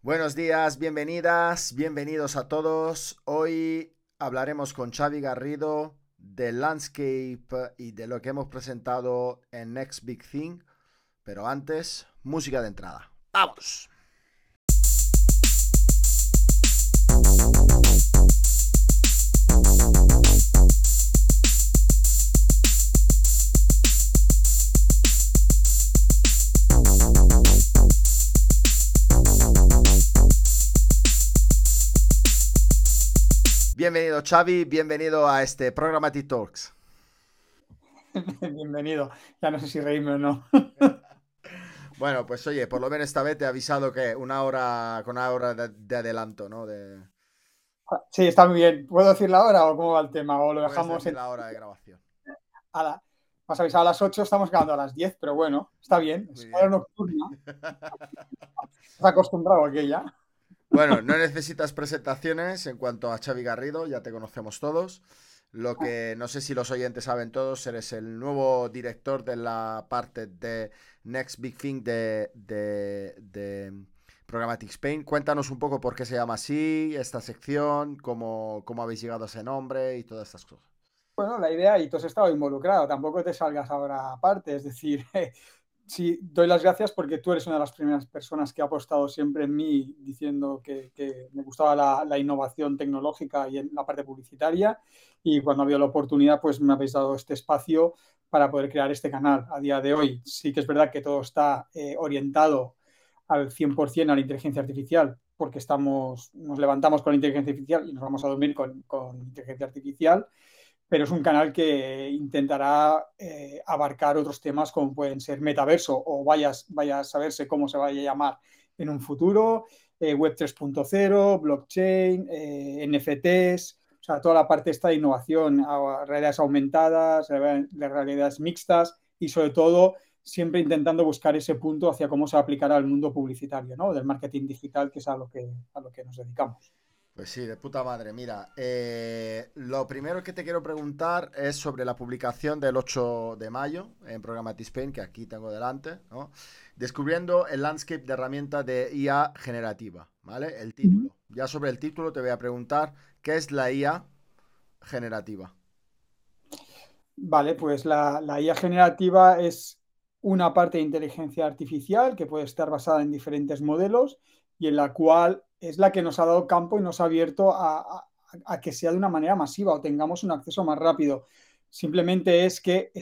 Buenos días, bienvenidas, bienvenidos a todos. Hoy hablaremos con Xavi Garrido de Landscape y de lo que hemos presentado en Next Big Thing. Pero antes, música de entrada. ¡Vamos! Bienvenido Xavi, bienvenido a este programa Talks. Bienvenido. Ya no sé si reírme o no. bueno, pues oye, por lo menos esta vez te he avisado que una hora con una hora de, adelanto, ¿no? De... Sí, está muy bien. ¿Puedo decir la hora o cómo va el tema? ¿O lo dejamos en la hora de grabación? A la... Más avisado a las 8, estamos quedando a las 10, pero bueno, está bien. Es hora nocturna. Estás acostumbrado a aquella. Bueno, no necesitas presentaciones en cuanto a Xavi Garrido, ya te conocemos todos. Lo que no sé si los oyentes saben todos, eres el nuevo director de la parte de Next Big Thing de, de, Programmatic Spain. Cuéntanos un poco por qué se llama así, esta sección, cómo, cómo habéis llegado a ese nombre y todas estas cosas. Bueno, la idea, y tú has estado involucrado, tampoco te salgas ahora aparte, es decir, sí, doy las gracias porque tú eres una de las primeras personas que ha apostado siempre en mí diciendo que, me gustaba la, innovación tecnológica y en la parte publicitaria y cuando ha habido la oportunidad pues me habéis dado este espacio para poder crear este canal a día de hoy. Sí que es verdad que todo está eh, orientado al 100% a la inteligencia artificial porque estamos, nos levantamos con la inteligencia artificial y nos vamos a dormir con, con inteligencia artificial pero es un canal que intentará eh, abarcar otros temas como pueden ser metaverso o vaya, a saberse cómo se vaya a llamar en un futuro, eh, Web 3.0, blockchain, eh, NFTs, o sea, toda la parte esta de innovación, realidades aumentadas, realidades mixtas y sobre todo siempre intentando buscar ese punto hacia cómo se aplicará al mundo publicitario, ¿no? Del marketing digital, que es a lo que, a lo que nos dedicamos. Pues sí, de puta madre. Mira, eh, lo primero que te quiero preguntar es sobre la publicación del 8 de mayo en Programmatic Spain, que aquí tengo delante, ¿no? Descubriendo el landscape de herramienta de IA generativa, ¿vale? El título. Ya sobre el título te voy a preguntar, ¿qué es la IA generativa? Vale, pues la, la IA generativa es una parte de inteligencia artificial que puede estar basada en diferentes modelos y en la cual es la que nos ha dado campo y nos ha abierto a, que sea de una manera masiva o tengamos un acceso más rápido. Simplemente es que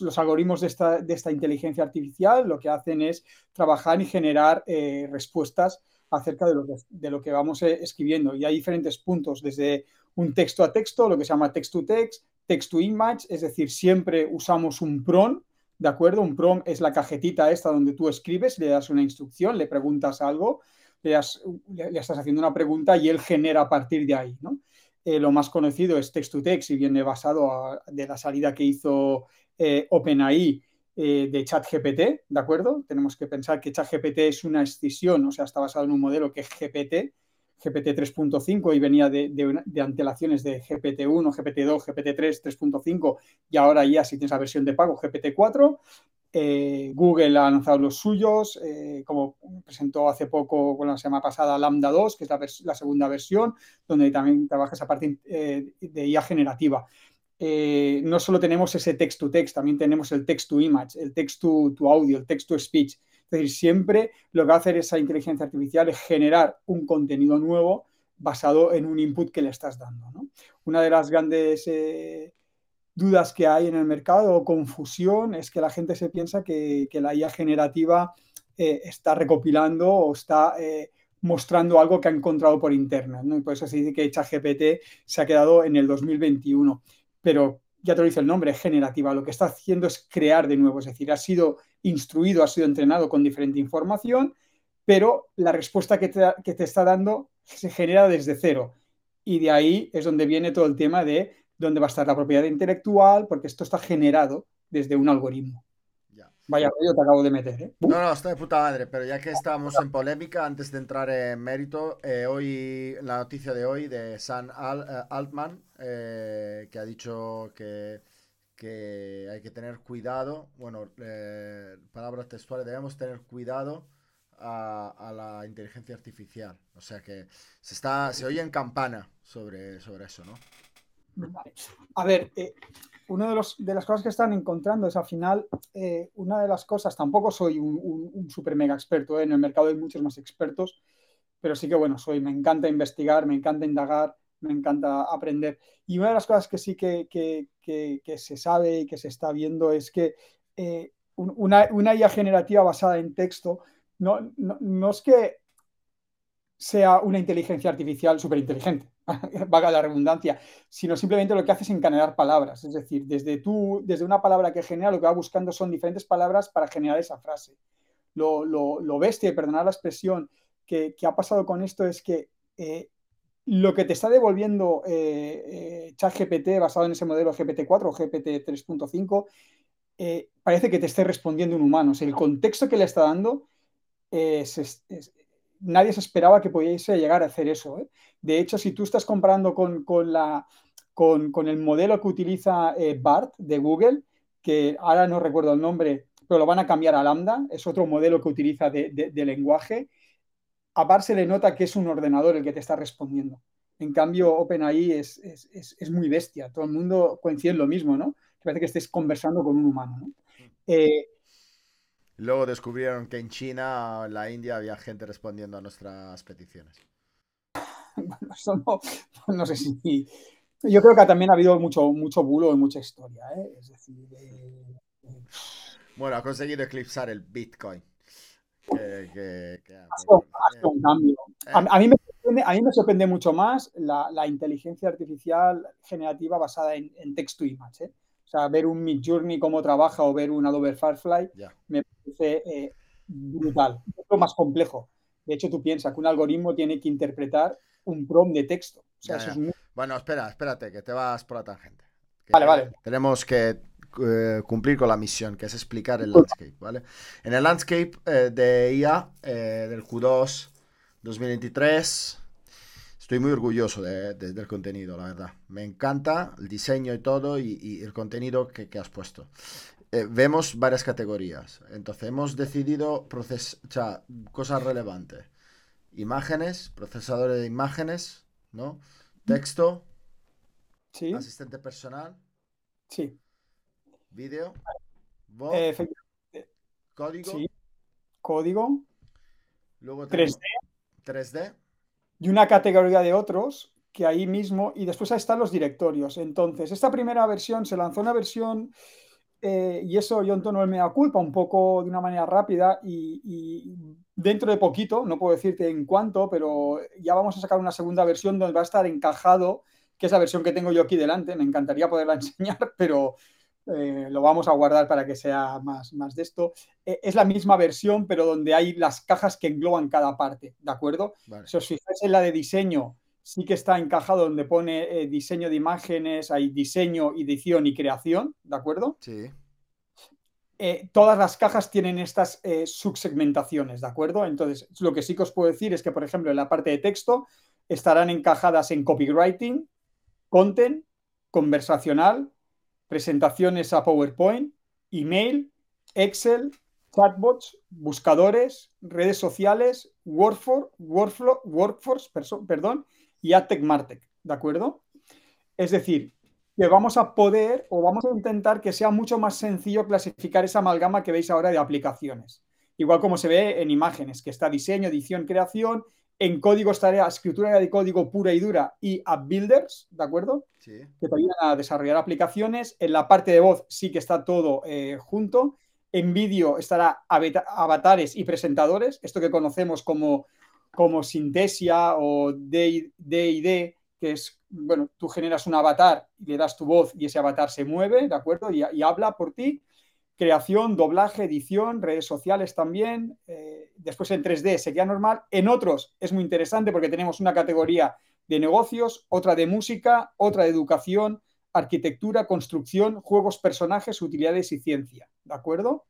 los algoritmos de esta, inteligencia artificial lo que hacen es trabajar y generar eh, respuestas acerca de lo, que, de lo que vamos eh, escribiendo. Y hay diferentes puntos, desde un texto a texto, lo que se llama text to text, text to image, es decir, siempre usamos un prompt, ¿de acuerdo? Un prompt es la cajetita esta donde tú escribes, le das una instrucción, le preguntas algo le, estás haciendo una pregunta y él genera a partir de ahí. ¿no? Eh, lo más conocido es text to text y viene basado de la salida que hizo eh, OpenAI eh, de ChatGPT, ¿de acuerdo? Tenemos que pensar que ChatGPT es una escisión, o sea, está basado en un modelo que es GPT, GPT 3.5 y venía de, de, antelaciones de GPT-1, GPT-2, GPT-3, 3.5 y ahora ya si tienes la versión de pago GPT-4 eh, Google ha lanzado los suyos, eh, como presentó hace poco, con la semana pasada, Lambda 2, que es la, segunda versión, donde también trabaja esa parte eh, de IA generativa. no solo tenemos ese text to text, también tenemos el text to image, el text to, audio, el text to speech. Es decir, siempre lo que va a hacer esa inteligencia artificial es generar un contenido nuevo basado en un input que le estás dando. Una de las grandes dudas que hay en el mercado o confusión es que la gente se piensa que, la IA generativa eh, está recopilando o está eh, mostrando algo que ha encontrado por internet. ¿no? Y por eso se dice que ChatGPT se ha quedado en el 2021. Pero ya te lo dice el nombre, generativa. Lo que está haciendo es crear de nuevo. Es decir, ha sido instruido, ha sido entrenado con diferente información, pero la respuesta que te, que te está dando se genera desde cero. Y de ahí es donde viene todo el tema de dónde va a estar la propiedad intelectual, porque esto está generado desde un algoritmo. Vaya yo te acabo de meter, ¿eh? No, no, está de puta madre, pero ya que estamos en polémica, antes de entrar en mérito, eh, hoy, la noticia de hoy de San eh, Altman, eh, que ha dicho que, hay que tener cuidado, bueno, palabras textuales, debemos tener cuidado a, la inteligencia artificial. O sea que se está, se oye en campana sobre, sobre eso, ¿no? A ver, eh, una de, de, las cosas que están encontrando es al final, eh, una de las cosas, tampoco soy un, super mega experto, eh, en el mercado hay muchos más expertos, pero sí que bueno, soy, me encanta investigar, me encanta indagar, me encanta aprender. Y una de las cosas que sí que, que, se sabe y que se está viendo es que eh, una, una, IA generativa basada en texto no, no, es que sea una inteligencia artificial súper inteligente, vaga la redundancia, sino simplemente lo que hace es encadenar palabras. Es decir, desde, tú, desde una palabra que genera, lo que va buscando son diferentes palabras para generar esa frase. Lo, lo, lo bestia, perdonar la expresión, que, ha pasado con esto es que eh, lo que te está devolviendo eh, eh, ChatGPT basado en ese modelo GPT-4 o GPT 3.5 parece que te esté respondiendo un humano. el contexto que le está dando, nadie se esperaba que pudiese llegar a hacer eso. De hecho, si tú estás comparando con, la, con, el modelo que utiliza BART de Google, que ahora no recuerdo el nombre, pero lo van a cambiar a Lambda, es otro modelo que utiliza de lenguaje, a Bar se le nota que es un ordenador el que te está respondiendo. En cambio, OpenAI es, es, muy bestia. Todo el mundo coincide en lo mismo, ¿no? Que parece que estés conversando con un humano, ¿no? Eh, Luego descubrieron que en China, en la India, había gente respondiendo a nuestras peticiones. bueno, eso no, sé si... Yo creo que también ha habido mucho, mucho bulo y mucha historia, ¿eh? Es decir... Eh, bueno, ha conseguido eclipsar el Bitcoin que, un cambio. A, mí me sorprende, mucho más la, inteligencia artificial generativa basada en, texto y image. ¿eh? O sea, ver un Mid Journey cómo trabaja o ver un Adobe Firefly me parece eh, brutal. Es lo más complejo. De hecho, tú piensas que un algoritmo tiene que interpretar un prompt de texto. Bueno, espera, espérate, que te vas por la tangente. vale, vale. Tenemos que eh, cumplir con la misión, que es explicar el landscape, ¿vale? En el landscape eh, de IA eh, del Q2 2023, estoy muy orgulloso del contenido, la verdad. Me encanta el diseño y todo y, el contenido que, has puesto. Vemos varias categorías. Entonces, hemos decidido procesar cosas relevantes. Imágenes, procesadores de imágenes, ¿no? Texto, ¿Sí? asistente personal. Sí. Vídeo. Código. Código. Luego 3D. 3D. Y una categoría de otros que ahí mismo, y después ahí están los directorios. Entonces, esta primera versión se lanzó una versión, eh, y eso yo en tono me da culpa un poco de una manera rápida, y, y, dentro de poquito, no puedo decirte en cuánto, pero ya vamos a sacar una segunda versión donde va a estar encajado, que es la versión que tengo yo aquí delante, me encantaría poderla enseñar, pero eh, lo vamos a guardar para que sea más, más de esto. Eh, es la misma versión, pero donde hay las cajas que engloban cada parte, ¿de acuerdo? Si os fijáis en la de diseño, sí que está encajado donde pone eh, diseño de imágenes, hay diseño, edición y creación, ¿de acuerdo? Sí. todas las cajas tienen estas subsegmentaciones, ¿de acuerdo? Entonces, lo que sí que os puedo decir es que, por ejemplo, en la parte de texto estarán encajadas en copywriting, content, conversacional, presentaciones a PowerPoint, email, Excel, chatbots, buscadores, redes sociales, workforce, workflow, workforce perdón, y AdTech Martech, ¿de acuerdo? Es decir, que vamos a poder o vamos a intentar que sea mucho más sencillo clasificar esa amalgama que veis ahora de aplicaciones. Igual como se ve en imágenes, que está diseño, edición, creación, en código estaría escritura de código pura y dura y app builders, ¿de acuerdo? Sí. Que te ayudan a desarrollar aplicaciones. En la parte de voz sí que está todo eh, junto. En vídeo estará avatares y presentadores, esto que conocemos como, como Sintesia o DID, que es, bueno, tú generas un avatar y le das tu voz y ese avatar se mueve, ¿de acuerdo? y habla por ti creación, doblaje, edición, redes sociales también. Eh, después en 3D sería normal. En otros es muy interesante porque tenemos una categoría de negocios, otra de música, otra de educación, arquitectura, construcción, juegos, personajes, utilidades y ciencia. ¿De acuerdo?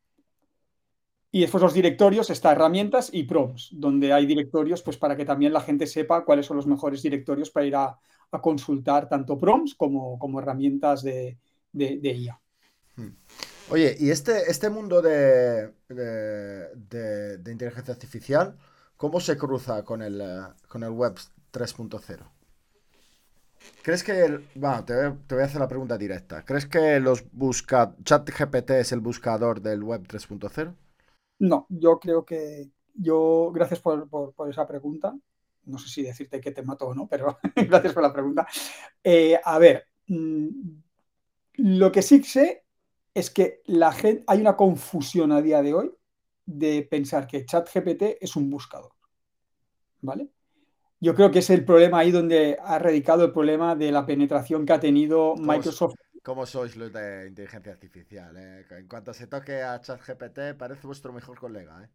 Y después los directorios, está herramientas y prompts, donde hay directorios pues para que también la gente sepa cuáles son los mejores directorios para ir a, consultar tanto prompts como, como herramientas de, IA. Hmm. Oye, y este, este mundo de, de, de, inteligencia artificial, ¿cómo se cruza con el, con el web 3.0? ¿Crees que. Bueno, te voy, a hacer la pregunta directa. ¿Crees que los busca... ChatGPT es el buscador del web 3.0? No, yo creo que yo, gracias por, esa pregunta. No sé si decirte que te mato o no, pero gracias por la pregunta. Eh, a ver, mm, lo que sí sé es que la gente, hay una confusión a día de hoy de pensar que ChatGPT es un buscador. ¿Vale? Yo creo que es el problema ahí donde ha radicado el problema de la penetración que ha tenido Microsoft. ¿Cómo sois los de inteligencia artificial? Eh? En cuanto se toque a ChatGPT, parece vuestro mejor colega. ¿eh?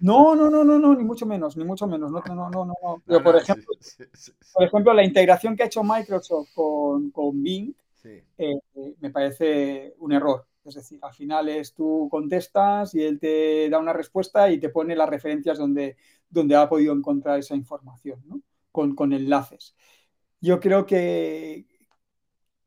No, no, no, no, no, ni mucho menos, ni mucho menos. No, no, no, no. por, ejemplo, por ejemplo, la integración que ha hecho Microsoft con, con Bing eh, me parece un error. Es decir, al final es tú contestas y él te da una respuesta y te pone las referencias donde, donde ha podido encontrar esa información, ¿no? con, con enlaces. Yo creo que,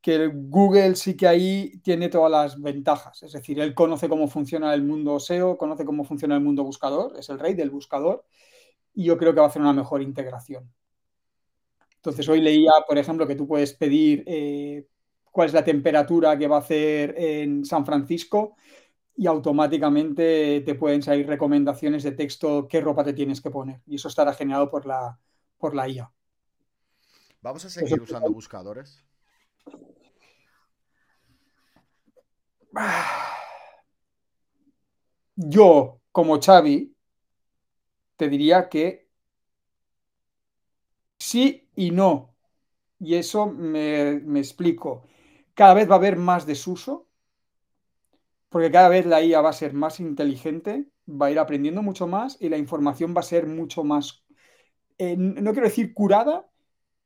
que Google sí que ahí tiene todas las ventajas. Es decir, él conoce cómo funciona el mundo SEO, conoce cómo funciona el mundo buscador, es el rey del buscador, y yo creo que va a hacer una mejor integración. Entonces, hoy leía, por ejemplo, que tú puedes pedir eh, cuál es la temperatura que va a hacer en San Francisco y automáticamente te pueden salir recomendaciones de texto qué ropa te tienes que poner. Y eso estará generado por la, por la IA. ¿Vamos a seguir usando buscadores? Yo, como Xavi, te diría que sí y no. Y eso me, explico. Cada vez va a haber más desuso, porque cada vez la IA va a ser más inteligente, va a ir aprendiendo mucho más y la información va a ser mucho más, eh, no quiero decir curada,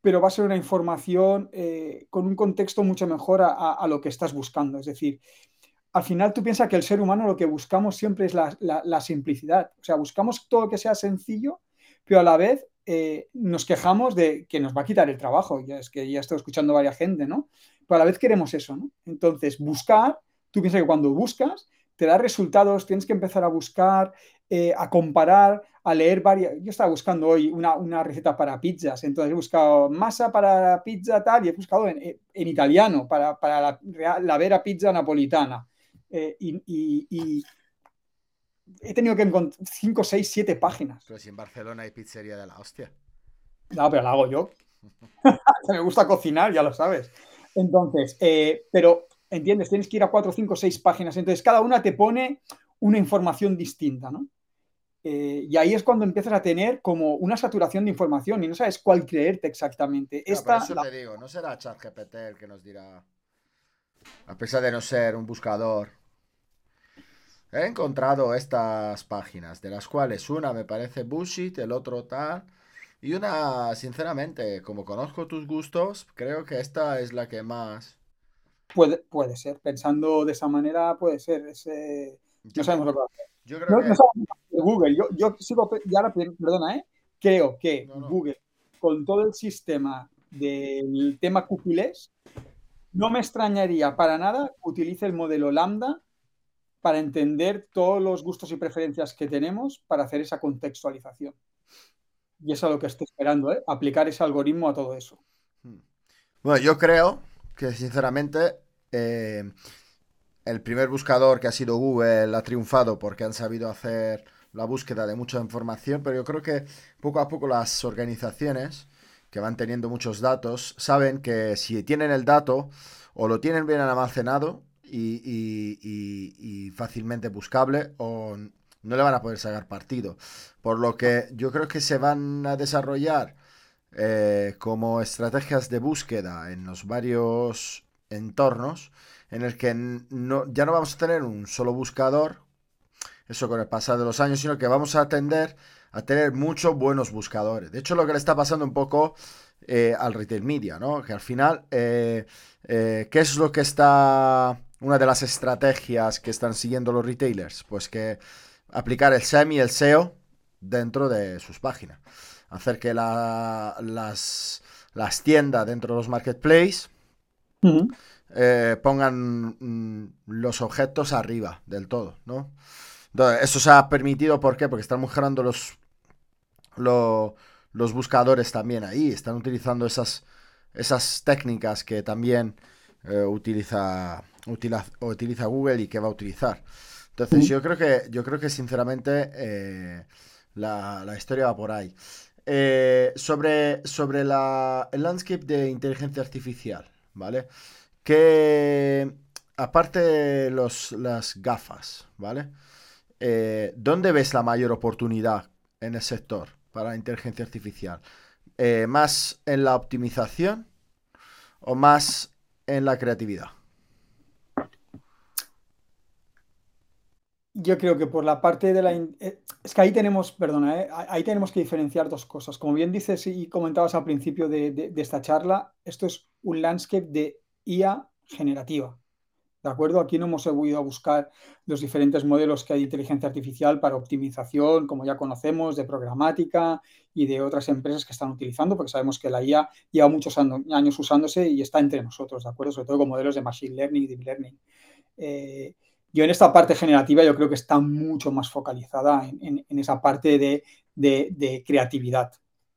pero va a ser una información eh, con un contexto mucho mejor a, lo que estás buscando. Es decir, al final tú piensas que el ser humano lo que buscamos siempre es la, simplicidad. O sea, buscamos todo que sea sencillo, pero a la vez eh, nos quejamos de que nos va a quitar el trabajo. Ya es que ya estoy escuchando a varias gente, ¿no? Pero a la vez queremos eso, ¿no? Entonces, buscar, tú piensas que cuando buscas, te da resultados, tienes que empezar a buscar, eh, a comparar, a leer varias. Yo estaba buscando hoy una, receta para pizzas, entonces he buscado masa para pizza tal y he buscado en, italiano para, la, vera pizza napolitana. Eh, y, he tenido que encontrar 5, 6, 7 páginas. Pero si en Barcelona hay pizzería de la hostia. No, pero la hago yo. Me gusta cocinar, ya lo sabes. Entonces, eh, pero, ¿entiendes? Tienes que ir a 4, 5, 6 páginas. Entonces, cada una te pone una información distinta, ¿no? Eh, y ahí es cuando empiezas a tener como una saturación de información y no sabes cuál creerte exactamente. Esta, eso te digo, no será ChatGPT el que nos dirá, a pesar de no ser un buscador. He encontrado estas páginas, de las cuales una me parece bullshit, el otro tal. Y una, sinceramente, como conozco tus gustos, creo que esta es la que más... Puede, puede ser, pensando de esa manera, puede ser. Ese... No sabemos lo que va a hacer. Yo creo que... Google. Yo, yo sigo, perdona, ¿eh? creo que Google, con todo el sistema del tema cookies, no me extrañaría para nada que utilice el modelo Lambda para entender todos los gustos y preferencias que tenemos para hacer esa contextualización. Y eso es lo que estoy esperando, ¿eh? aplicar ese algoritmo a todo eso. Hmm. Bueno, yo creo que sinceramente eh, el primer buscador que ha sido Google ha triunfado porque han sabido hacer la búsqueda de mucha información, pero yo creo que poco a poco las organizaciones que van teniendo muchos datos saben que si tienen el dato o lo tienen bien almacenado y, fácilmente buscable o no le van a poder sacar partido. Por lo que yo creo que se van a desarrollar eh, como estrategias de búsqueda en los varios entornos en el que no, ya no vamos a tener un solo buscador eso con el pasar de los años, sino que vamos a tender a tener muchos buenos buscadores. De hecho, lo que le está pasando un poco eh, al retail media, ¿no? Que al final, eh, ¿qué es lo que está... Una de las estrategias que están siguiendo los retailers? Pues que aplicar el SEM y el SEO dentro de sus páginas. Hacer que las, las tiendas dentro de los marketplaces eh, pongan mm, los objetos arriba del todo, ¿no? Entonces, eso se ha permitido, ¿por qué? Porque están mejorando los, los, buscadores también ahí, están utilizando esas, esas técnicas que también eh, utiliza, utiliza, Google y que va a utilizar. Entonces, yo creo que, yo creo que sinceramente eh, la, historia va por ahí. sobre sobre la, el landscape de inteligencia artificial, ¿vale? que aparte los, las gafas, ¿vale? Eh, ¿Dónde ves la mayor oportunidad en el sector para la inteligencia artificial? Eh, ¿Más en la optimización o más en la creatividad? Yo creo que por la parte de la... Eh, es que ahí tenemos, perdona, ahí tenemos que diferenciar dos cosas. Como bien dices y comentabas al principio de esta charla, esto es un landscape de IA generativa. ¿De acuerdo? Aquí no hemos ido a buscar los diferentes modelos que hay de inteligencia artificial para optimización, como ya conocemos, de programática y de otras empresas que están utilizando, porque sabemos que la IA lleva muchos años usándose y está entre nosotros, ¿de acuerdo? Sobre todo con modelos de Machine Learning y Deep Learning. Eh, yo en esta parte generativa yo creo que está mucho más focalizada en, esa parte de, de, creatividad,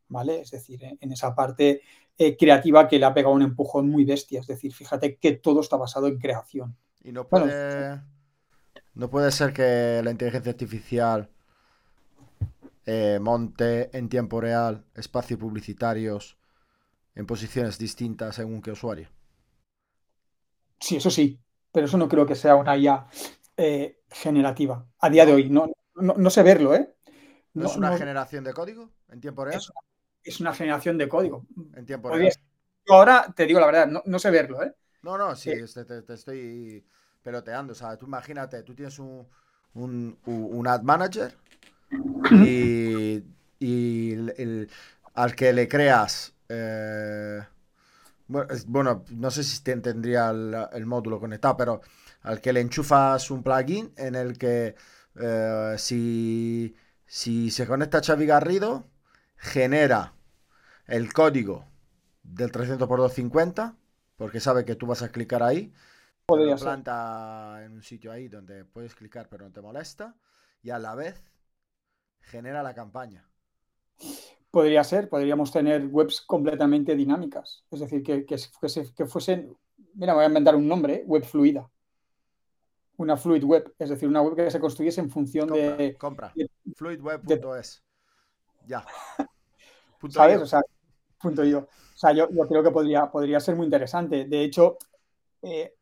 ¿vale? Es decir, en esa parte eh, creativa que le ha pegado un empujón muy bestia. Es decir, fíjate que todo está basado en creación. Y no puede, no puede ser que la inteligencia artificial eh, monte en tiempo real espacios publicitarios en posiciones distintas según qué usuario. Sí, eso sí, pero eso no creo que sea una IA eh, generativa a día de hoy. No, no, sé verlo, ¿eh? ¿No, es una generación de código en tiempo real? es una generación de código. En tiempo real. Ahora te digo la verdad, no, sé verlo, ¿eh? No, no, sí, este, te, estoy peloteando. O sea, tú imagínate, tú tienes un, un, ad manager y, al que le creas. Eh, bueno, no sé si te tendría el, módulo conectado, pero al que le enchufas un plugin en el que eh, si, si se conecta a Xavi Garrido, genera el código del 300 x 250, porque sabe que tú vas a clicar ahí. Podría planta en un sitio ahí donde puedes clicar pero no te molesta. Y a la vez genera la campaña. Podría ser, podríamos tener webs completamente dinámicas. Es decir, que, que, que, fuesen, mira, voy a inventar un nombre, web fluida. Una fluid web, es decir, una web que se construyese en función de... Compra, fluidweb.es. Ya. ¿Sabes? O sea, punto yo. O sea, yo, creo que podría, podría ser muy interesante. De hecho, eh,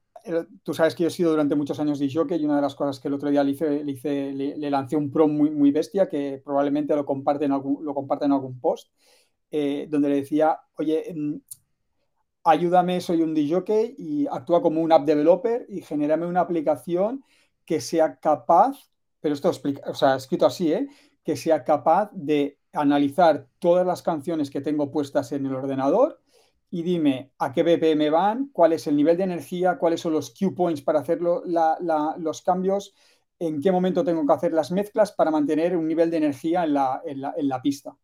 tú sabes que yo he sido durante muchos años de jockey y una de las cosas que el otro día le hice, le, lancé un prom muy, muy bestia que probablemente lo comparte en algún, lo comparte en algún post, eh, donde le decía, oye, mm, ayúdame, soy un DJ y actúa como un app developer y genérame una aplicación que sea capaz, pero esto explica, o sea, escrito así, ¿eh? que sea capaz de analizar todas las canciones que tengo puestas en el ordenador y dime a qué BPM van, cuál es el nivel de energía, cuáles son los cue points para hacer los cambios, en qué momento tengo que hacer las mezclas para mantener un nivel de energía en la, pista.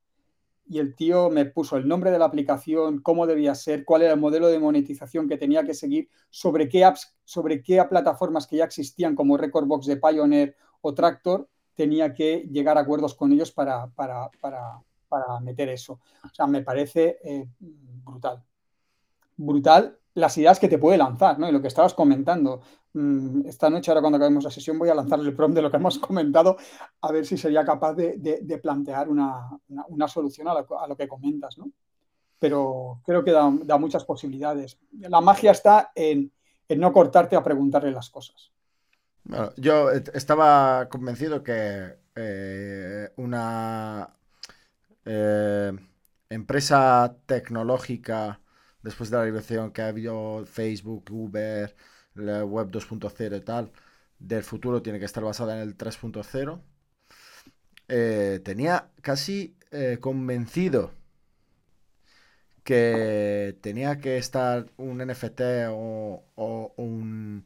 Y el tío me puso el nombre de la aplicación, cómo debía ser, cuál era el modelo de monetización que tenía que seguir, sobre qué apps, sobre qué plataformas que ya existían como Recordbox de Pioneer o Tractor, tenía que llegar a acuerdos con ellos para, para, meter eso. O sea, me parece eh, brutal. Brutal las ideas que te puede lanzar, ¿no? Y lo que estabas comentando. Mm, esta noche, ahora cuando acabemos la sesión, voy a lanzarle el prompt de lo que hemos comentado, a ver si sería capaz de, plantear una, solución a lo, que comentas, ¿no? Pero creo que da, muchas posibilidades. La magia está en no cortarte a preguntarle las cosas yo estaba convencido que eh, una eh, empresa tecnológica, después de la liberación que ha habido Facebook, Uber, la web 2.0 y tal, del futuro tiene que estar basada en el 3.0. Eh, tenía casi convencido que tenía que estar un NFT o un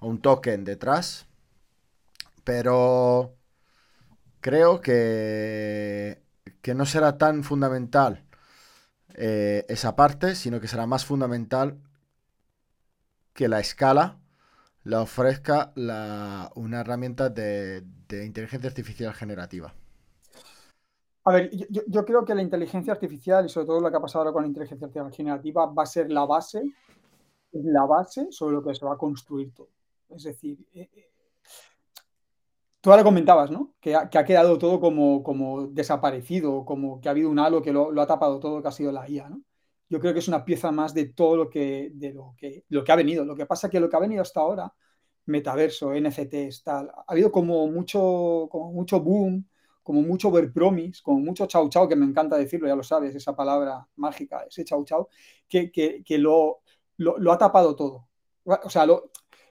un token detrás. Pero creo que, que no será tan fundamental eh, esa parte, sino que será más fundamental que la escala la ofrezca una herramienta de, inteligencia artificial generativa. A ver, yo, creo que la inteligencia artificial y sobre todo lo que ha pasado ahora con la inteligencia artificial generativa va a ser la base, la base sobre lo que se va a construir todo. Es decir, eh, eh, tú ahora comentabas, ¿no? Que ha, quedado todo como, como, desaparecido, como que ha habido un halo que lo, lo, ha tapado todo, que ha sido la IA, ¿no? yo creo que es una pieza más de todo lo que, de lo que, lo que ha venido. Lo que pasa es que lo que ha venido hasta ahora, metaverso, NFTs, tal, ha habido como mucho, como mucho boom, como mucho overpromise, como mucho chau chau, que me encanta decirlo, ya lo sabes, esa palabra mágica, ese chau chau, que, que, que lo, lo, lo, ha tapado todo. O sea, lo,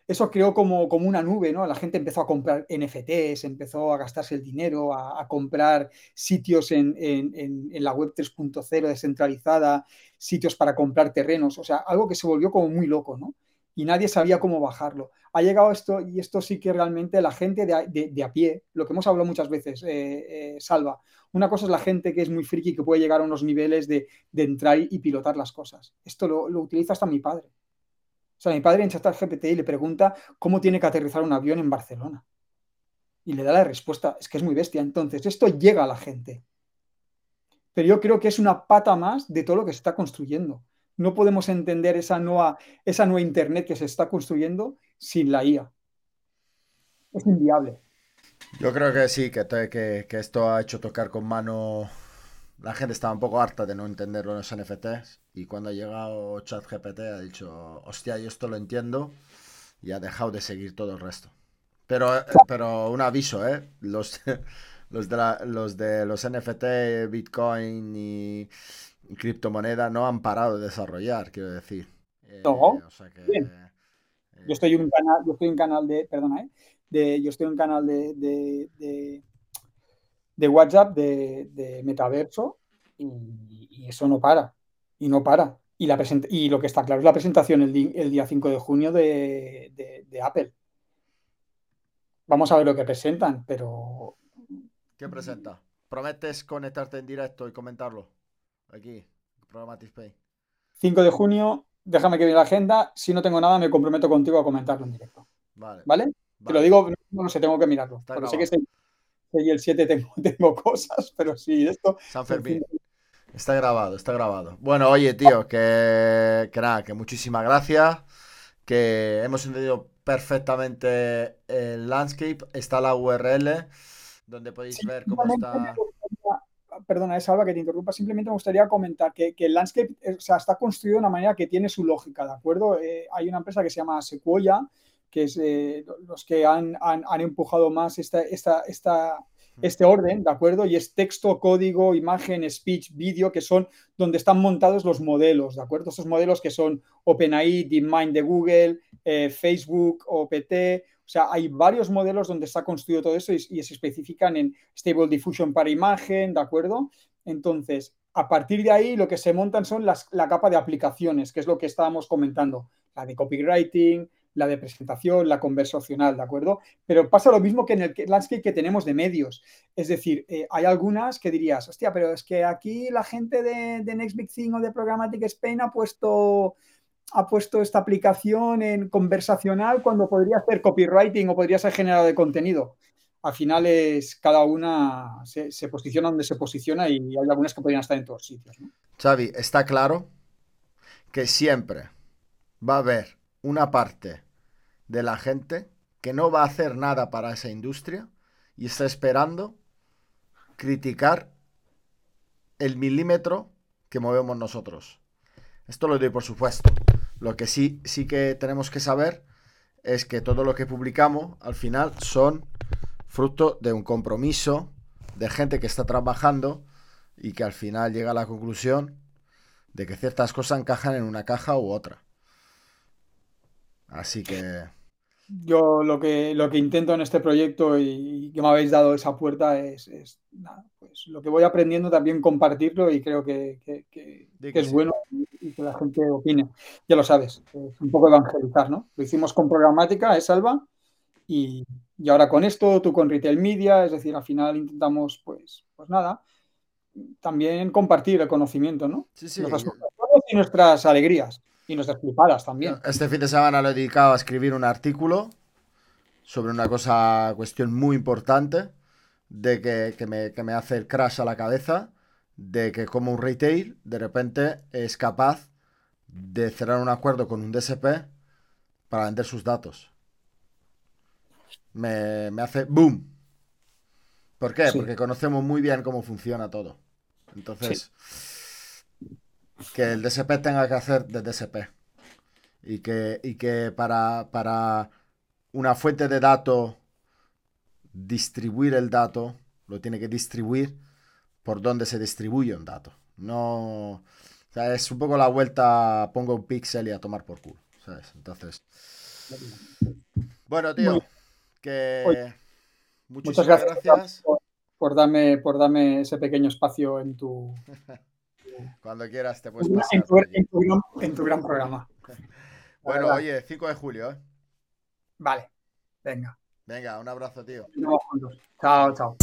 eso creó como, como una nube, ¿no? La gente empezó a comprar NFTs, empezó a gastarse el dinero, a, comprar sitios en, la web 3.0 descentralizada, sitios para comprar terrenos, o sea, algo que se volvió como muy loco, ¿no? Y nadie sabía cómo bajarlo. Ha llegado esto, y esto sí que realmente la gente de, a pie, lo que hemos hablado muchas veces, eh, eh, Salva, una cosa es la gente que es muy friki, que puede llegar a unos niveles de, entrar y pilotar las cosas. Esto lo, lo utiliza hasta mi padre. O sea, mi padre en GPT y le pregunta cómo tiene que aterrizar un avión en Barcelona. Y le da la respuesta, es que es muy bestia. Entonces, esto llega a la gente. Pero yo creo que es una pata más de todo lo que se está construyendo. No podemos entender esa nueva, esa nueva Internet que se está construyendo sin la IA. Es inviable. Yo creo que sí, que esto ha hecho tocar con mano la gente estaba un poco harta de no entender los NFTs y cuando ha llegado ChatGPT ha dicho, hostia, yo esto lo entiendo y ha dejado de seguir todo el resto. Pero, eh, pero un aviso, ¿eh? Los, los, de, los de los NFT, Bitcoin y, criptomoneda no han parado de desarrollar, quiero decir. Eh, yo estoy en un canal, yo estoy en canal de, perdona, ¿eh? De, yo estoy en un canal de de WhatsApp de, metaverso y, eso no para. Y no para. Y, la y lo que está claro es la presentación el, día 5 de junio de, Apple. Vamos a ver lo que presentan, pero... ¿Qué presenta? ¿Prometes conectarte en directo y comentarlo? Aquí, programa Tispay. 5 de junio, déjame que vea la agenda. Si no tengo nada, me comprometo contigo a comentarlo en directo. Vale. ¿Vale? Te lo digo, no, sé, tengo que mirarlo. pero sé que y el 7 tengo, tengo cosas, pero sí, esto. San Fermín. Está grabado, está grabado. Bueno, oye, tío, que, que nada, que muchísimas gracias. Que hemos entendido perfectamente el landscape. Está la URL donde podéis ver cómo está. Perdona, es algo que te interrumpa. Simplemente me gustaría comentar que, el landscape eh, o sea, está construido de una manera que tiene su lógica, ¿de acuerdo? Eh, hay una empresa que se llama Sequoia que es eh, los que han, han, empujado más esta, esta, esta, este orden, ¿de acuerdo? Y es texto, código, imagen, speech, vídeo, que son donde están montados los modelos, ¿de acuerdo? Estos modelos que son OpenAI, DeepMind de Google, eh, Facebook, OPT, o sea, hay varios modelos donde está construido todo eso y, se especifican en Stable Diffusion para imagen, ¿de acuerdo? Entonces, a partir de ahí lo que se montan son las, la capa de aplicaciones, que es lo que estábamos comentando, la de copywriting, la de presentación, la conversacional, ¿de acuerdo? Pero pasa lo mismo que en el landscape que tenemos de medios. Es decir, eh, hay algunas que dirías, hostia, pero es que aquí la gente de, Next Big Thing o de Programmatic Spain ha puesto ha puesto esta aplicación en conversacional cuando podría hacer copywriting o podría ser generado de contenido. Al final es cada una se, posiciona donde se posiciona y hay algunas que podrían estar en todos sitios. Xavi, está claro que siempre va a haber una parte de la gente que no va a hacer nada para esa industria y está esperando criticar el milímetro que movemos nosotros. Esto lo doy por supuesto. Lo que sí, sí que tenemos que saber es que todo lo que publicamos al final son fruto de un compromiso de gente que está trabajando y que al final llega a la conclusión de que ciertas cosas encajan en una caja u otra. Así que. Yo lo que, lo que intento en este proyecto y, que me habéis dado esa puerta es, pues lo que voy aprendiendo también compartirlo y creo que, es bueno y que la gente opine. Ya lo sabes, es un poco evangelizar, ¿no? Lo hicimos con programática, es Salva, y, ahora con esto, tú con Retail Media, es decir, al final intentamos, pues, pues nada, también compartir el conocimiento, ¿no? Sí, sí. y nuestras alegrías. Y nuestras flipadas también. Este fin de semana lo he dedicado a escribir un artículo sobre una cosa, cuestión muy importante, de que, me, que me hace el crash a la cabeza, de que como un retail de repente es capaz de cerrar un acuerdo con un DSP para vender sus datos. Me, hace boom. ¿Por qué? Porque conocemos muy bien cómo funciona todo. Entonces, que el DSP tenga que hacer de DSP. Y que, y que para, para una fuente de datos distribuir el dato, lo tiene que distribuir por donde se distribuye un dato. No. O sea, es un poco la vuelta, pongo un pixel y a tomar por culo. ¿sabes? Entonces. Bueno, tío, que. Muchas gracias, Por, darme, por darme ese pequeño espacio en tu. Cuando quieras te puedes pasar. En tu, gran, programa. bueno, oye, 5 de julio, ¿eh? Vale, venga. Venga, un abrazo, tío. Chao, chao.